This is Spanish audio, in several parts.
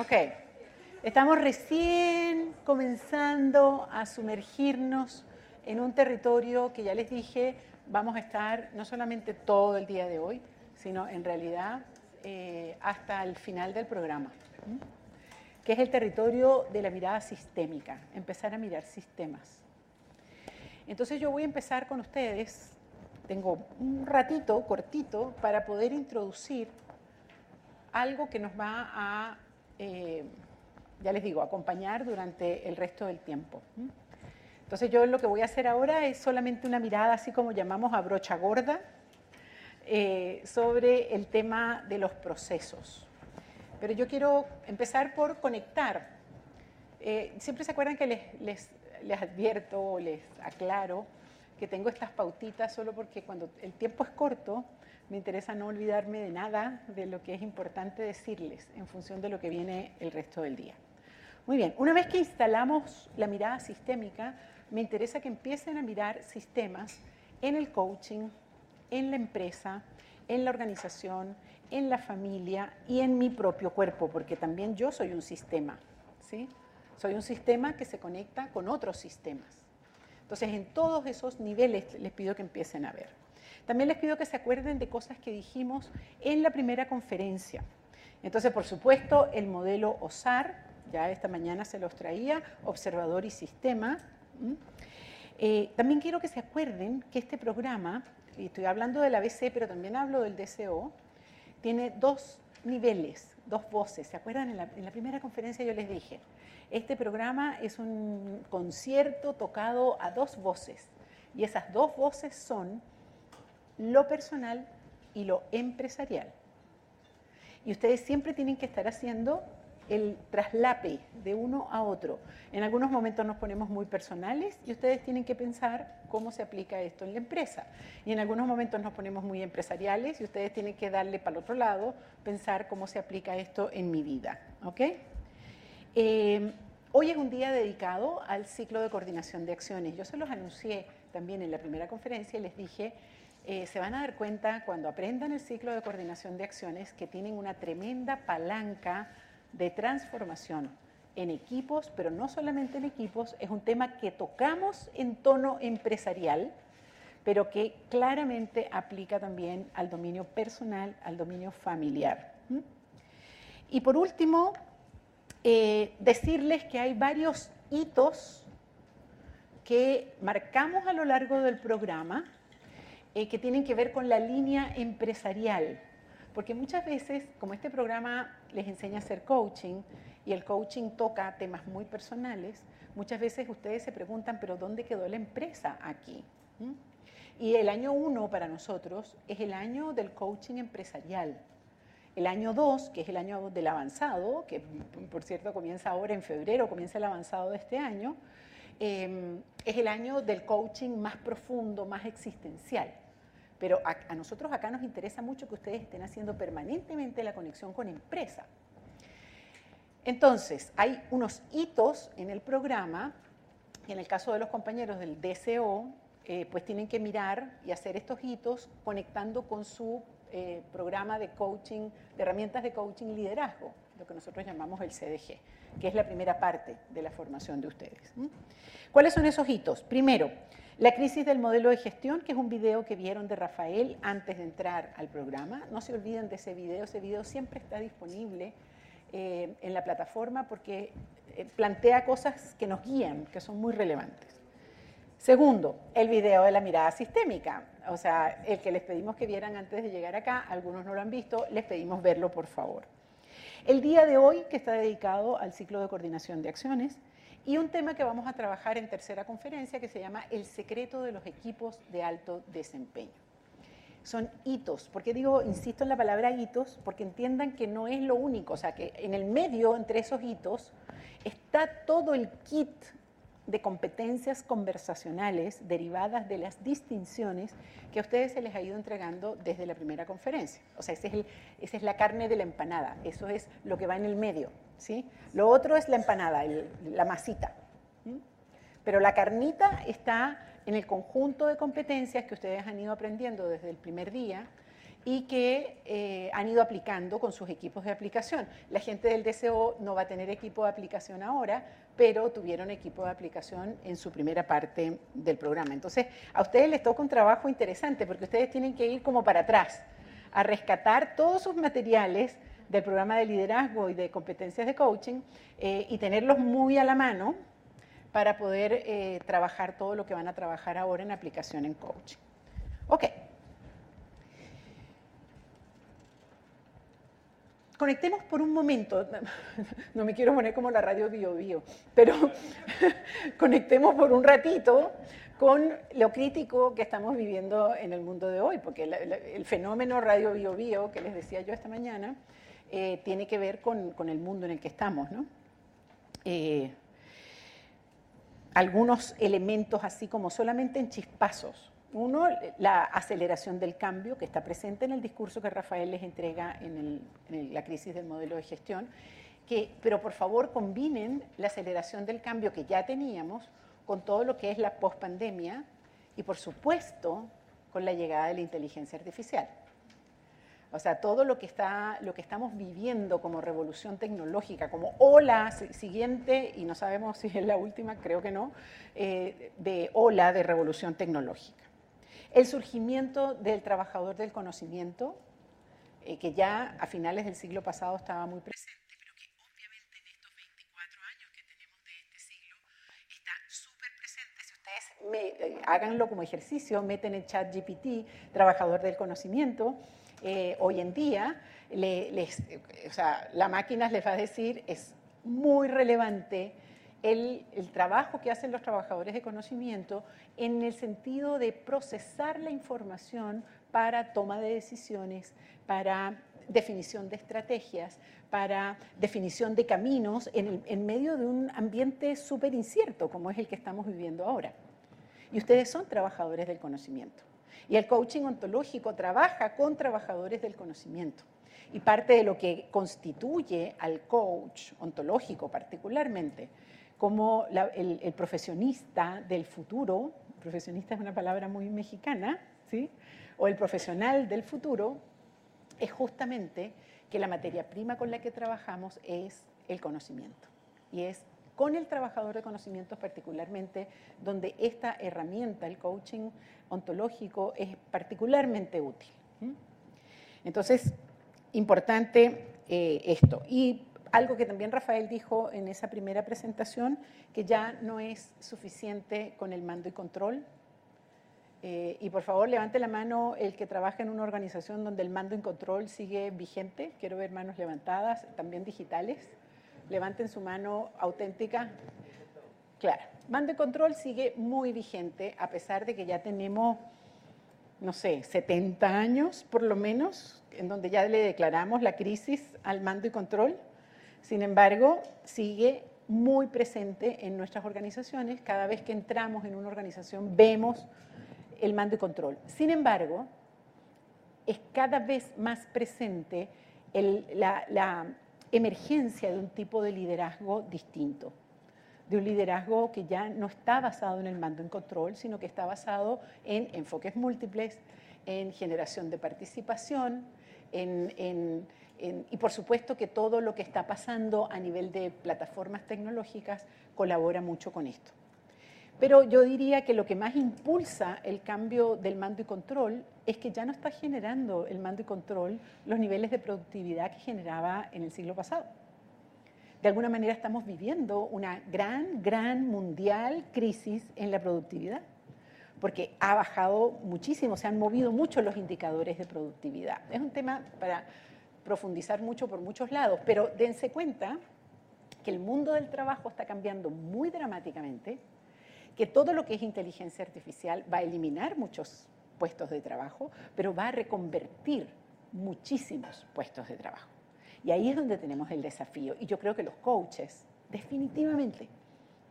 Ok. Estamos recién comenzando a sumergirnos en un territorio que ya les dije, vamos a estar no solamente todo el día de hoy, sino en realidad eh, hasta el final del programa, que es el territorio de la mirada sistémica, empezar a mirar sistemas. Entonces yo voy a empezar con ustedes, tengo un ratito cortito para poder introducir algo que nos va a, eh, ya les digo, acompañar durante el resto del tiempo. Entonces yo lo que voy a hacer ahora es solamente una mirada, así como llamamos a brocha gorda, eh, sobre el tema de los procesos. Pero yo quiero empezar por conectar. Eh, siempre se acuerdan que les, les, les advierto o les aclaro que tengo estas pautitas solo porque cuando el tiempo es corto, me interesa no olvidarme de nada de lo que es importante decirles en función de lo que viene el resto del día. Muy bien, una vez que instalamos la mirada sistémica, me interesa que empiecen a mirar sistemas en el coaching, en la empresa, en la organización, en la familia y en mi propio cuerpo, porque también yo soy un sistema, ¿sí? Soy un sistema que se conecta con otros sistemas. Entonces, en todos esos niveles les pido que empiecen a ver. También les pido que se acuerden de cosas que dijimos en la primera conferencia. Entonces, por supuesto, el modelo OSAR, ya esta mañana se los traía, observador y sistema. Eh, también quiero que se acuerden que este programa, y estoy hablando del ABC, pero también hablo del DCO, tiene dos niveles, dos voces. ¿Se acuerdan? En la, en la primera conferencia yo les dije, este programa es un concierto tocado a dos voces, y esas dos voces son lo personal y lo empresarial. Y ustedes siempre tienen que estar haciendo el traslape de uno a otro. En algunos momentos nos ponemos muy personales y ustedes tienen que pensar cómo se aplica esto en la empresa. Y en algunos momentos nos ponemos muy empresariales y ustedes tienen que darle para el otro lado, pensar cómo se aplica esto en mi vida. ¿ok? Eh, hoy es un día dedicado al ciclo de coordinación de acciones. Yo se los anuncié también en la primera conferencia y les dije eh, se van a dar cuenta cuando aprendan el ciclo de coordinación de acciones que tienen una tremenda palanca de transformación en equipos, pero no solamente en equipos, es un tema que tocamos en tono empresarial, pero que claramente aplica también al dominio personal, al dominio familiar. Y por último, eh, decirles que hay varios hitos que marcamos a lo largo del programa eh, que tienen que ver con la línea empresarial. Porque muchas veces, como este programa les enseña a hacer coaching y el coaching toca temas muy personales, muchas veces ustedes se preguntan, pero ¿dónde quedó la empresa aquí? Y el año uno para nosotros es el año del coaching empresarial. El año dos, que es el año del avanzado, que por cierto comienza ahora en febrero, comienza el avanzado de este año, eh, es el año del coaching más profundo, más existencial. Pero a, nosotros acá nos interesa mucho que ustedes estén haciendo permanentemente la conexión con empresa. Entonces, hay unos hitos en el programa, y en el caso de los compañeros del DCO, eh, pues tienen que mirar y hacer estos hitos conectando con su eh, programa de coaching, de herramientas de coaching y liderazgo, lo que nosotros llamamos el CDG, que es la primera parte de la formación de ustedes. ¿Cuáles son esos hitos? Primero, la crisis del modelo de gestión, que es un video que vieron de Rafael antes de entrar al programa. No se olviden de ese video, ese video siempre está disponible eh, en la plataforma porque eh, plantea cosas que nos guían, que son muy relevantes. Segundo, el video de la mirada sistémica, o sea, el que les pedimos que vieran antes de llegar acá, algunos no lo han visto, les pedimos verlo por favor. El día de hoy, que está dedicado al ciclo de coordinación de acciones, y un tema que vamos a trabajar en tercera conferencia que se llama El secreto de los equipos de alto desempeño. Son hitos, porque digo, insisto en la palabra hitos, porque entiendan que no es lo único, o sea, que en el medio, entre esos hitos, está todo el kit de competencias conversacionales derivadas de las distinciones que a ustedes se les ha ido entregando desde la primera conferencia. O sea, esa es la carne de la empanada, eso es lo que va en el medio. ¿sí? Lo otro es la empanada, la masita. Pero la carnita está en el conjunto de competencias que ustedes han ido aprendiendo desde el primer día y que eh, han ido aplicando con sus equipos de aplicación. La gente del DCO no va a tener equipo de aplicación ahora, pero tuvieron equipo de aplicación en su primera parte del programa. Entonces, a ustedes les toca un trabajo interesante porque ustedes tienen que ir como para atrás, a rescatar todos sus materiales del programa de liderazgo y de competencias de coaching eh, y tenerlos muy a la mano para poder eh, trabajar todo lo que van a trabajar ahora en aplicación en coaching. Ok. Conectemos por un momento, no me quiero poner como la radio Bio Bio, pero conectemos por un ratito con lo crítico que estamos viviendo en el mundo de hoy, porque el fenómeno radio Bio Bio que les decía yo esta mañana eh, tiene que ver con, el mundo en el que estamos, ¿no? Eh, algunos elementos así como solamente en chispazos uno, la aceleración del cambio que está presente en el discurso que Rafael les entrega en, la crisis del modelo de gestión, que, pero por favor combinen la aceleración del cambio que ya teníamos con todo lo que es la pospandemia y por supuesto con la llegada de la inteligencia artificial. O sea, todo lo que, está, lo que estamos viviendo como revolución tecnológica, como ola siguiente, y no sabemos si es la última, creo que no, eh, de ola de revolución tecnológica. El surgimiento del trabajador del conocimiento, eh, que ya a finales del siglo pasado estaba muy presente, pero que obviamente en estos 24 años que tenemos de este siglo está súper presente. Ustedes eh, háganlo como ejercicio, meten en chat GPT, trabajador del conocimiento, eh, hoy en día la máquina les va a decir es muy relevante el, trabajo que hacen los trabajadores de conocimiento en el sentido de procesar la información para toma de decisiones, para definición de estrategias, para definición de caminos en, en medio de un ambiente súper incierto como es el que estamos viviendo ahora. Y ustedes son trabajadores del conocimiento. Y el coaching ontológico trabaja con trabajadores del conocimiento. Y parte de lo que constituye al coach ontológico particularmente como el, profesionista del futuro, profesionista es una palabra muy mexicana, ¿sí? o el profesional del futuro, es justamente que la materia prima con la que trabajamos es el conocimiento. Y es con el trabajador de conocimientos particularmente donde esta herramienta, el coaching ontológico, es particularmente útil. Entonces, importante eh, esto. Y algo que también Rafael dijo en esa primera presentación, que ya no es suficiente con el mando y control. Eh, y por favor, levante la mano el que trabaja en una organización donde el mando y control sigue vigente. Quiero ver manos levantadas, también digitales. Levanten su mano auténtica. Claro, mando y control sigue muy vigente, a pesar de que ya tenemos, no sé, 70 años por lo menos, en donde ya le declaramos la crisis al mando y control. Sin embargo, sigue muy presente en nuestras organizaciones. Cada vez que entramos en una organización vemos el mando y control. Sin embargo, es cada vez más presente la, emergencia de un tipo de liderazgo distinto, de un liderazgo que ya no está basado en el mando y control, sino que está basado en enfoques múltiples, en generación de participación, en y por supuesto que todo lo que está pasando a nivel de plataformas tecnológicas colabora mucho con esto. Pero yo diría que lo que más impulsa el cambio del mando y control es que ya no está generando el mando y control los niveles de productividad que generaba en el siglo pasado. De alguna manera estamos viviendo una gran, gran mundial crisis en la productividad, porque ha bajado muchísimo, se han movido mucho los indicadores de productividad. Es un tema para profundizar mucho por muchos lados, pero dense cuenta que el mundo del trabajo está cambiando muy dramáticamente, que todo lo que es inteligencia artificial va a eliminar muchos puestos de trabajo, pero va a reconvertir muchísimos puestos de trabajo. Y ahí es donde tenemos el desafío. Y yo creo que los coaches definitivamente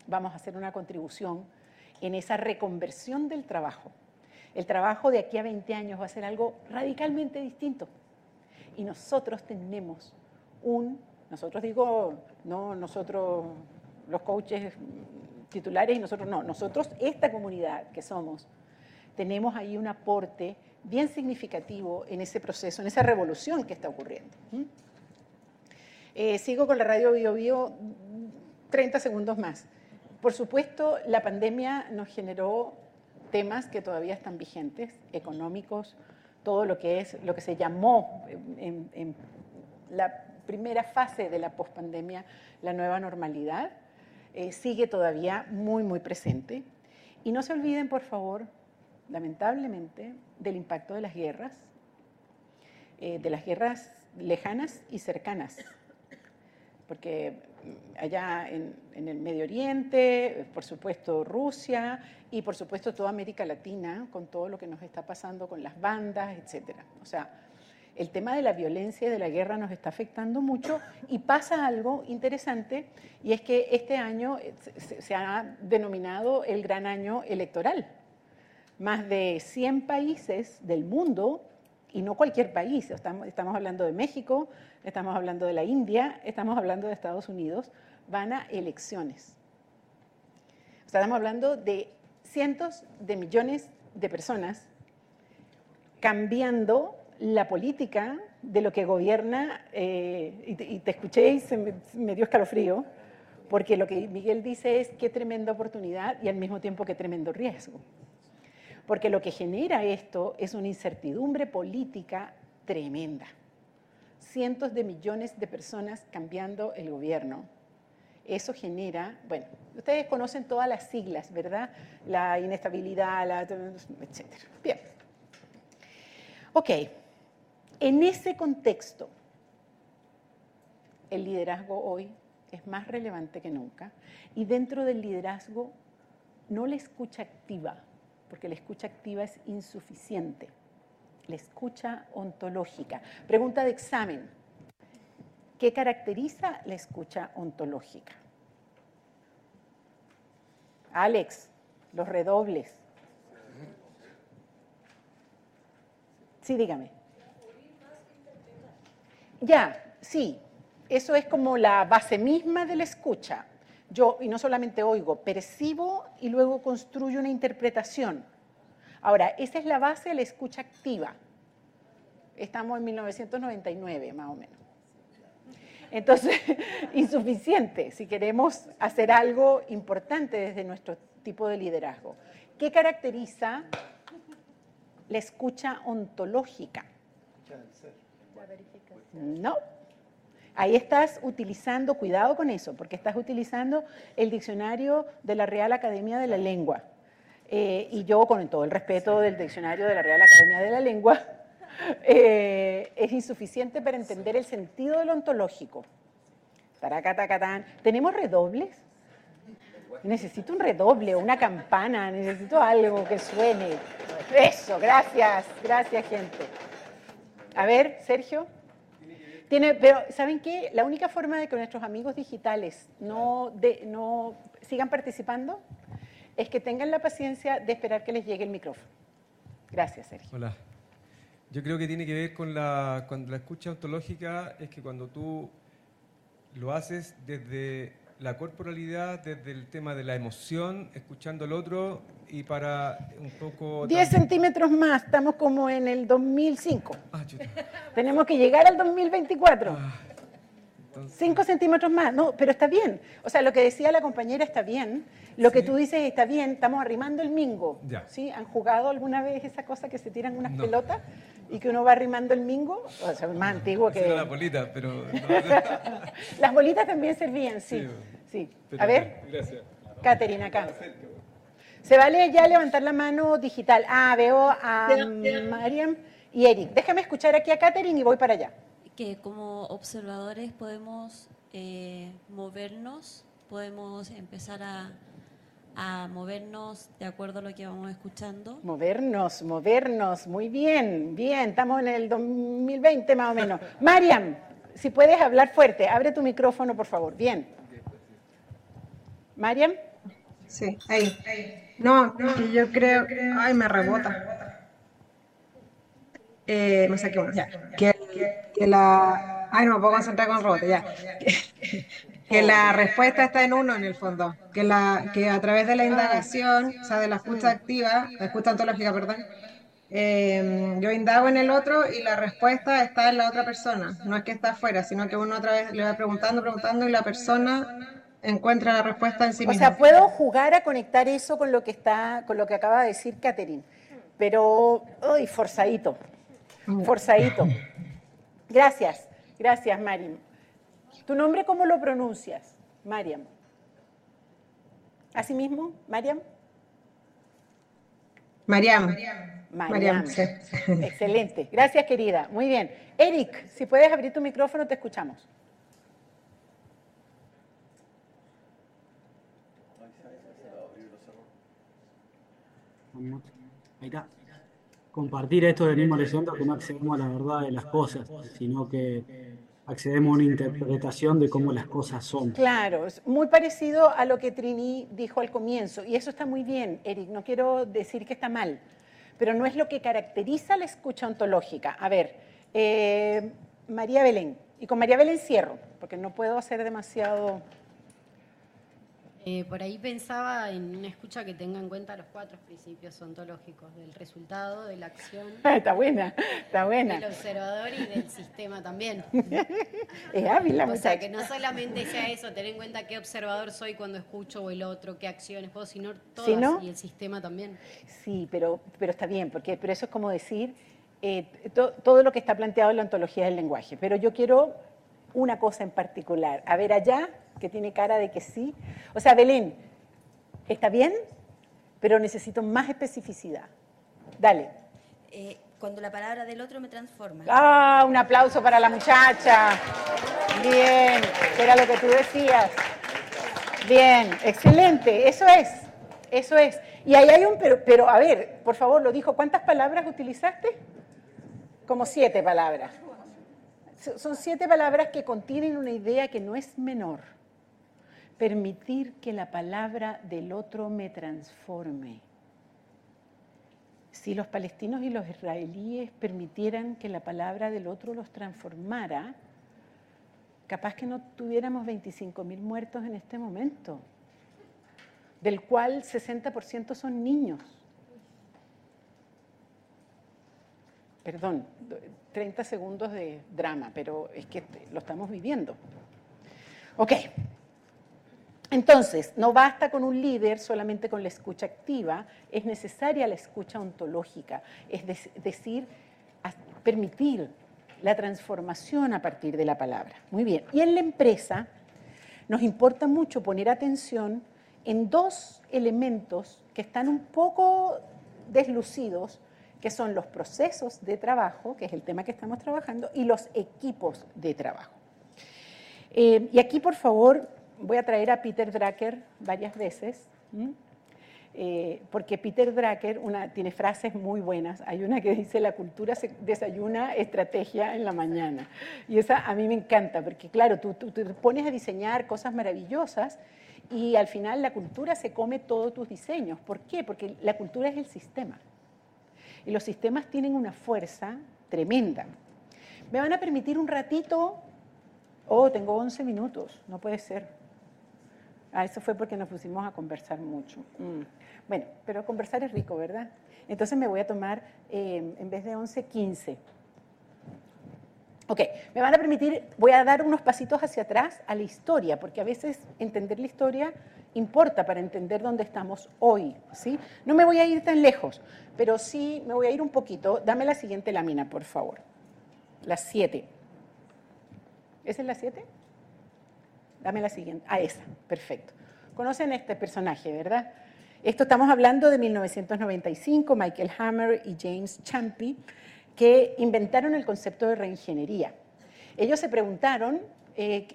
vamos a hacer una contribución en esa reconversión del trabajo. El trabajo de aquí a 20 años va a ser algo radicalmente distinto y nosotros tenemos un, nosotros digo, no nosotros los coaches titulares y nosotros no, nosotros esta comunidad que somos, tenemos ahí un aporte bien significativo en ese proceso, en esa revolución que está ocurriendo. Eh, sigo con la radio Bio Bio 30 segundos más. Por supuesto, la pandemia nos generó temas que todavía están vigentes, económicos, todo lo que es lo que se llamó en, la primera fase de la pospandemia la nueva normalidad, eh, sigue todavía muy, muy presente. Y no se olviden, por favor, lamentablemente, del impacto de las guerras, eh, de las guerras lejanas y cercanas porque allá en, el Medio Oriente, por supuesto Rusia y por supuesto toda América Latina, con todo lo que nos está pasando con las bandas, etc. O sea, el tema de la violencia y de la guerra nos está afectando mucho y pasa algo interesante y es que este año se ha denominado el gran año electoral. Más de 100 países del mundo y no cualquier país, estamos, hablando de México, estamos hablando de la India, estamos hablando de Estados Unidos, van a elecciones. Estamos hablando de cientos de millones de personas cambiando la política de lo que gobierna, eh, y, te, escuché y se me, dio escalofrío, porque lo que Miguel dice es qué tremenda oportunidad y al mismo tiempo qué tremendo riesgo. Porque lo que genera esto es una incertidumbre política tremenda cientos de millones de personas cambiando el gobierno. Eso genera, bueno, ustedes conocen todas las siglas, ¿verdad? La inestabilidad, la, etc. Bien. Ok, en ese contexto, el liderazgo hoy es más relevante que nunca y dentro del liderazgo no la escucha activa, porque la escucha activa es insuficiente la escucha ontológica. Pregunta de examen. ¿Qué caracteriza la escucha ontológica? Alex, los redobles. Sí, dígame. Ya, sí, eso es como la base misma de la escucha. Yo, y no solamente oigo, percibo y luego construyo una interpretación. Ahora, esa es la base de la escucha activa. Estamos en 1999, más o menos. Entonces, insuficiente si queremos hacer algo importante desde nuestro tipo de liderazgo. ¿Qué caracteriza la escucha ontológica? No. Ahí estás utilizando, cuidado con eso, porque estás utilizando el diccionario de la Real Academia de la Lengua. Eh, y yo, con todo el respeto del diccionario de la Real Academia de la Lengua, eh, es insuficiente para entender el sentido del ontológico. ¿Tenemos redobles? Necesito un redoble, una campana, necesito algo que suene. Eso, gracias, gracias gente. A ver, Sergio. Tiene, pero ¿saben qué? La única forma de que nuestros amigos digitales no, de, no sigan participando es que tengan la paciencia de esperar que les llegue el micrófono. Gracias, Sergio. Hola. Yo creo que tiene que ver con la, la escucha ontológica, es que cuando tú lo haces desde la corporalidad, desde el tema de la emoción, escuchando al otro y para un poco... 10 centímetros más, estamos como en el 2005. Ah, Tenemos que llegar al 2024. 5 centímetros más, no, pero está bien. O sea, lo que decía la compañera está bien. Lo que tú dices está bien, estamos arrimando el mingo. ¿sí? ¿Han jugado alguna vez esa cosa que se tiran unas pelotas y que uno va arrimando el mingo? O sea, es más antiguo que... las bolitas, pero... las bolitas también servían, sí. sí. A ver. Gracias. Caterina, acá. Se vale ya levantar la mano digital. Ah, veo a Mariam y Eric. Déjame escuchar aquí a Caterina y voy para allá que como observadores podemos eh, movernos, podemos empezar a, a movernos de acuerdo a lo que vamos escuchando. Movernos, movernos, muy bien, bien, estamos en el 2020 más o menos. Mariam, si puedes hablar fuerte, abre tu micrófono, por favor, bien. Mariam. Sí, ahí. No, yo creo, ay, me rebota. Eh, me saqué una. Ya. Que que la... Ay, no me puedo concentrar con robot, ya. Que, la respuesta está en uno en el fondo, que, la, que a través de la indagación, o sea, de la escucha activa, la escucha ontológica, perdón, eh, yo indago en el otro y la respuesta está en la otra persona. No es que está afuera, sino que uno otra vez le va preguntando, preguntando y la persona encuentra la respuesta en sí O misma. sea, puedo jugar a conectar eso con lo que está, con lo que acaba de decir Catherine, pero, uy, forzadito, forzadito. Gracias, gracias, Mariam. ¿Tu nombre cómo lo pronuncias, Mariam? ¿Así mismo, Mariam? Mariam. Mariam. Mariam, sí. Excelente. Gracias, querida. Muy bien. Eric, si puedes abrir tu micrófono, te escuchamos. Ahí está. Compartir esto venimos leyendo que no accedemos a la verdad de las cosas, sino que accedemos a una interpretación de cómo las cosas son. Claro, es muy parecido a lo que Trini dijo al comienzo, y eso está muy bien, Eric, no quiero decir que está mal, pero no es lo que caracteriza la escucha ontológica. A ver, eh, María Belén, y con María Belén cierro, porque no puedo hacer demasiado... Eh, por ahí pensaba en una escucha que tenga en cuenta los cuatro principios ontológicos, del resultado, de la acción, está buena, está buena. del observador y del sistema también. Es hábil la O sea, que no solamente sea eso, tener en cuenta qué observador soy cuando escucho o el otro, qué acciones puedo, sino todas ¿Sí, no? y el sistema también. Sí, pero, pero está bien, porque pero eso es como decir eh, to- todo lo que está planteado en la ontología del lenguaje. Pero yo quiero una cosa en particular. A ver allá, que tiene cara de que sí. O sea, Belén, está bien, pero necesito más especificidad. Dale. Eh, cuando la palabra del otro me transforma. Ah, un aplauso para la muchacha. Bien, era lo que tú decías. Bien, excelente, eso es, eso es. Y ahí hay un, pero, pero a ver, por favor, lo dijo, ¿cuántas palabras utilizaste? Como siete palabras. So- Son siete palabras que contienen una idea que no es menor. Permitir que la palabra del otro me transforme. Si los palestinos y los israelíes permitieran que la palabra del otro los transformara, capaz que no tuviéramos 25.000 muertos en este momento, del cual 60% son niños. Perdón, 30 segundos de drama, pero es que lo estamos viviendo. Ok. Entonces, no basta con un líder solamente con la escucha activa, es necesaria la escucha ontológica, es de- decir, permitir la transformación a partir de la palabra. Muy bien. Y en la empresa nos importa mucho poner atención en dos elementos que están un poco deslucidos, que son los procesos de trabajo, que es el tema que estamos trabajando, y los equipos de trabajo. Eh, y aquí, por favor, voy a traer a Peter Drucker varias veces. Eh, porque Peter Drucker tiene frases muy buenas. Hay una que dice, la cultura se desayuna estrategia en la mañana. Y esa a mí me encanta, porque claro, tú, tú te pones a diseñar cosas maravillosas y al final la cultura se come todos tus diseños. ¿Por qué? Porque la cultura es el sistema. Y los sistemas tienen una fuerza tremenda. ¿Me van a permitir un ratito? Oh, tengo 11 minutos, no puede ser. Ah, eso fue porque nos pusimos a conversar mucho. Mm. Bueno, pero conversar es rico, ¿verdad? Entonces me voy a tomar, eh, en vez de 11, 15. Ok, me van a permitir, voy a dar unos pasitos hacia atrás a la historia, porque a veces entender la historia importa para entender dónde estamos hoy, ¿sí? No me voy a ir tan lejos, pero sí me voy a ir un poquito. Dame la siguiente lámina, por favor. La 7. ¿Esa es la 7? Dame la siguiente. Ah, esa, perfecto. Conocen este personaje, ¿verdad? Esto estamos hablando de 1995, Michael Hammer y James Champy, que inventaron el concepto de reingeniería. Ellos se preguntaron, eh,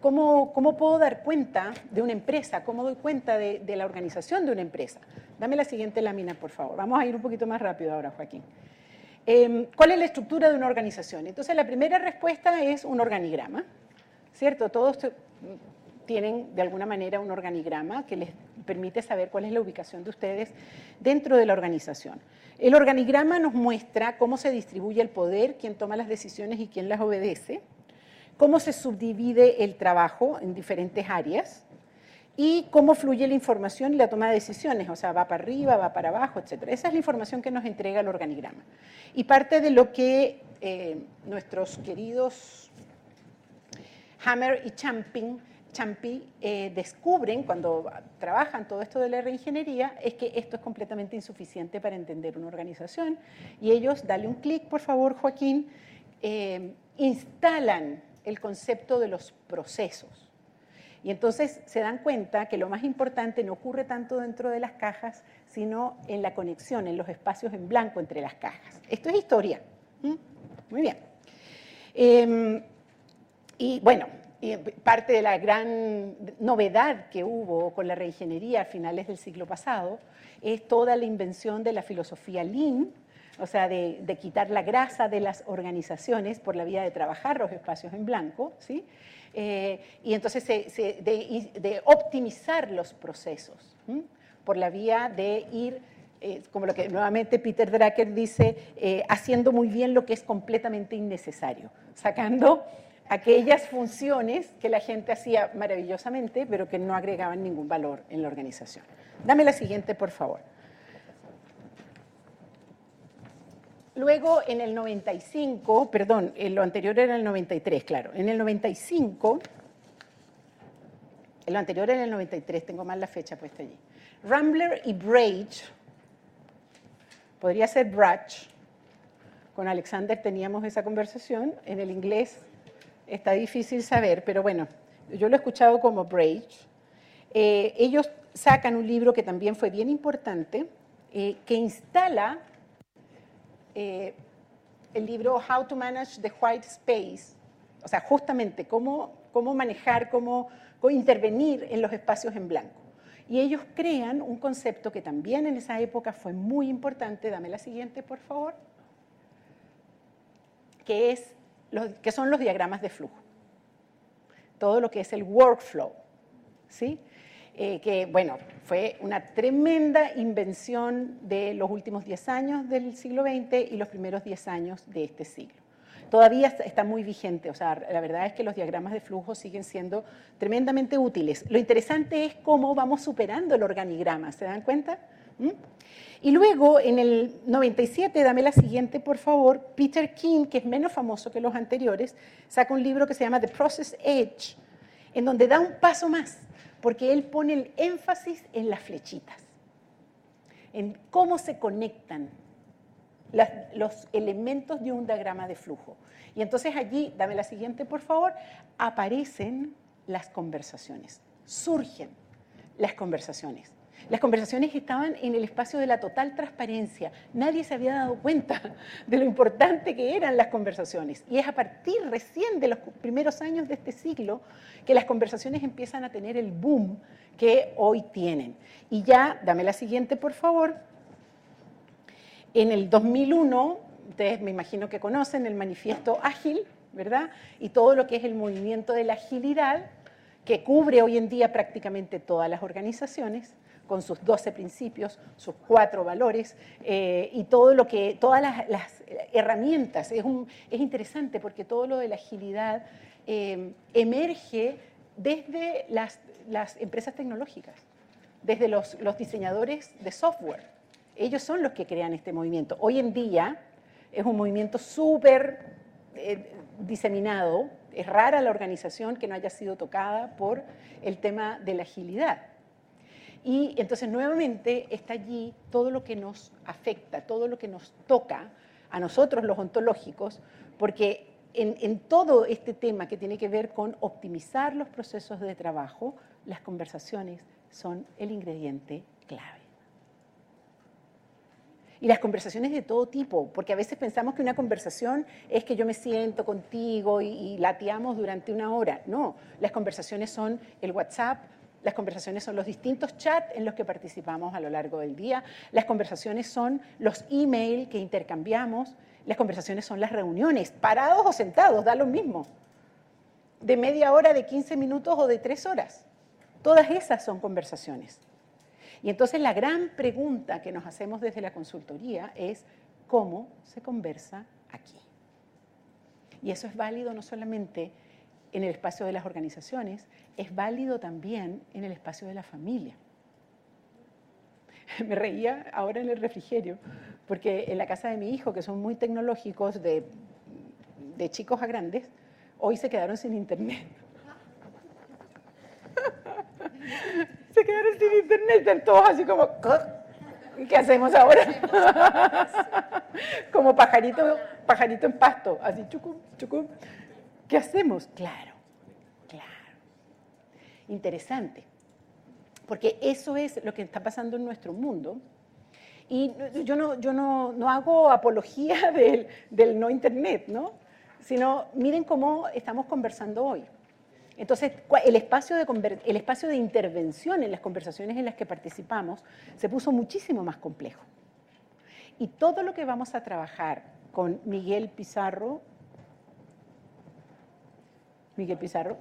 ¿cómo, ¿cómo, puedo dar cuenta de una empresa? ¿Cómo doy cuenta de, la organización de una empresa? Dame la siguiente lámina, por favor. Vamos a ir un poquito más rápido ahora, Joaquín. Eh, ¿Cuál es la estructura de una organización? Entonces, la primera respuesta es un organigrama, ¿cierto? Todos tienen de alguna manera un organigrama que les permite saber cuál es la ubicación de ustedes dentro de la organización. El organigrama nos muestra cómo se distribuye el poder, quién toma las decisiones y quién las obedece, cómo se subdivide el trabajo en diferentes áreas y cómo fluye la información y la toma de decisiones, o sea, va para arriba, va para abajo, etc. Esa es la información que nos entrega el organigrama. Y parte de lo que eh, nuestros queridos Hammer y Champing, Champi eh, descubren cuando trabajan todo esto de la reingeniería es que esto es completamente insuficiente para entender una organización y ellos, dale un clic por favor Joaquín, eh, instalan el concepto de los procesos. Y entonces se dan cuenta que lo más importante no ocurre tanto dentro de las cajas, sino en la conexión, en los espacios en blanco entre las cajas. Esto es historia. Muy bien. Em, y bueno, parte de la gran novedad que hubo con la reingeniería a finales del siglo pasado es toda la invención de la filosofía Lean, o sea, de, quitar la grasa de las organizaciones por la vía de trabajar los espacios en blanco, ¿sí? Eh, y entonces de, optimizar los procesos por la vía de ir, eh, como lo que nuevamente Peter Drucker dice, eh, haciendo muy bien lo que es completamente innecesario, sacando aquellas funciones que la gente hacía maravillosamente, pero que no agregaban ningún valor en la organización. Dame la siguiente, por favor. Luego, en el 95, perdón, lo anterior era el 93, claro. En el 95, lo anterior era el 93, tengo mal la fecha puesta allí. Rambler y Brage, podría ser Brach, con Alexander teníamos esa conversación, en el inglés está difícil saber, pero bueno, yo lo he escuchado como Brage. Eh, ellos sacan un libro que también fue bien importante, eh, que instala eh, el libro How to Manage the White Space, o sea, justamente cómo, cómo manejar, cómo, cómo intervenir en los espacios en blanco. Y ellos crean un concepto que también en esa época fue muy importante, dame la siguiente por favor, que, es que son los diagramas de flujo. Todo lo que es el workflow. ¿sí? Eh, que bueno, fue una tremenda invención de los últimos 10 años del siglo XX y los primeros 10 años de este siglo. Todavía está muy vigente, o sea, la verdad es que los diagramas de flujo siguen siendo tremendamente útiles. Lo interesante es cómo vamos superando el organigrama, ¿se dan cuenta? ¿Mm? Y luego, en el 97, dame la siguiente, por favor, Peter King, que es menos famoso que los anteriores, saca un libro que se llama The Process Edge, en donde da un paso más porque él pone el énfasis en las flechitas, en cómo se conectan los elementos de un diagrama de flujo. Y entonces allí, dame la siguiente por favor, aparecen las conversaciones, surgen las conversaciones. Las conversaciones estaban en el espacio de la total transparencia. Nadie se había dado cuenta de lo importante que eran las conversaciones. Y es a partir recién de los primeros años de este siglo que las conversaciones empiezan a tener el boom que hoy tienen. Y ya, dame la siguiente, por favor. En el 2001, ustedes me imagino que conocen el manifiesto ágil, ¿verdad? Y todo lo que es el movimiento de la agilidad, que cubre hoy en día prácticamente todas las organizaciones con sus 12 principios, sus cuatro valores eh, y todo lo que, todas las, herramientas. Es, es, interesante porque todo lo de la agilidad eh, emerge desde las, empresas tecnológicas, desde los, los diseñadores de software. Ellos son los que crean este movimiento. Hoy en día es un movimiento súper eh, diseminado. Es rara la organización que no haya sido tocada por el tema de la agilidad. Y entonces nuevamente está allí todo lo que nos afecta, todo lo que nos toca a nosotros los ontológicos, porque en, todo este tema que tiene que ver con optimizar los procesos de trabajo, las conversaciones son el ingrediente clave. Y las conversaciones de todo tipo, porque a veces pensamos que una conversación es que yo me siento contigo y, y lateamos durante una hora. No, las conversaciones son el WhatsApp, las conversaciones son los distintos chats en los que participamos a lo largo del día. Las conversaciones son los emails que intercambiamos. Las conversaciones son las reuniones, parados o sentados, da lo mismo. De media hora, de 15 minutos o de tres horas. Todas esas son conversaciones. Y entonces la gran pregunta que nos hacemos desde la consultoría es, ¿cómo se conversa aquí? Y eso es válido no solamente en el espacio de las organizaciones, es válido también en el espacio de la familia. Me reía ahora en el refrigerio, porque en la casa de mi hijo, que son muy tecnológicos, de, de chicos a grandes, hoy se quedaron sin internet. se quedaron sin internet, están todos así como, ¿qué hacemos ahora? como pajarito, pajarito en pasto, así chucum, chucum. ¿Qué hacemos? Claro, claro. Interesante, porque eso es lo que está pasando en nuestro mundo. Y yo no, yo no, no hago apología del, del no Internet, ¿no? Sino miren cómo estamos conversando hoy. Entonces, el espacio, de, el espacio de intervención en las conversaciones en las que participamos se puso muchísimo más complejo. Y todo lo que vamos a trabajar con Miguel Pizarro, Miguel Pizarro,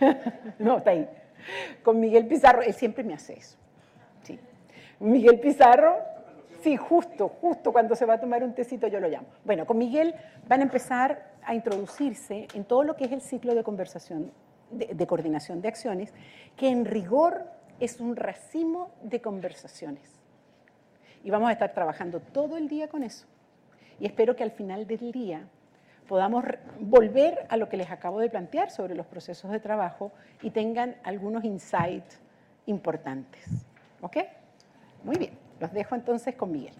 no, está ahí, con Miguel Pizarro, él siempre me hace eso. ¿sí? Miguel Pizarro, sí, justo, justo cuando se va a tomar un tecito yo lo llamo. Bueno, con Miguel van a empezar a introducirse en todo lo que es el ciclo de conversación de, coordinación de acciones, que en rigor es un racimo de conversaciones. Y vamos a estar trabajando todo el día con eso. Y espero que al final del día podamos volver a lo que les acabo de plantear sobre los procesos de trabajo y tengan algunos insights importantes. ¿Ok? Muy bien, los dejo entonces con Miguel.